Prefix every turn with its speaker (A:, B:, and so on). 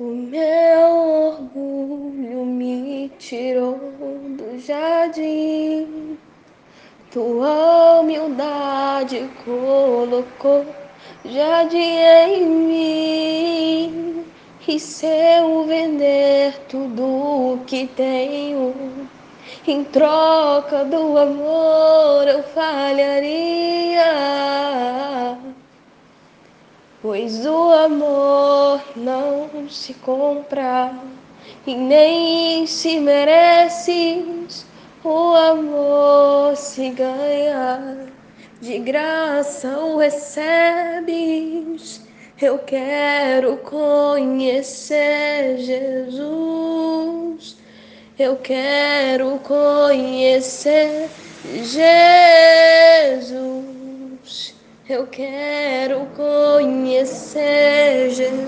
A: O meu orgulho me tirou do jardim. Tua humildade colocou jardim em mim. E se eu vender tudo o que tenho, em troca do amor eu falharia. Pois o amor não se compra e nem se merece. O amor se ganha, de graça o recebes. Eu quero conhecer Jesus. Eu quero conhecer Jesus. Eu quero conhecer Jesus.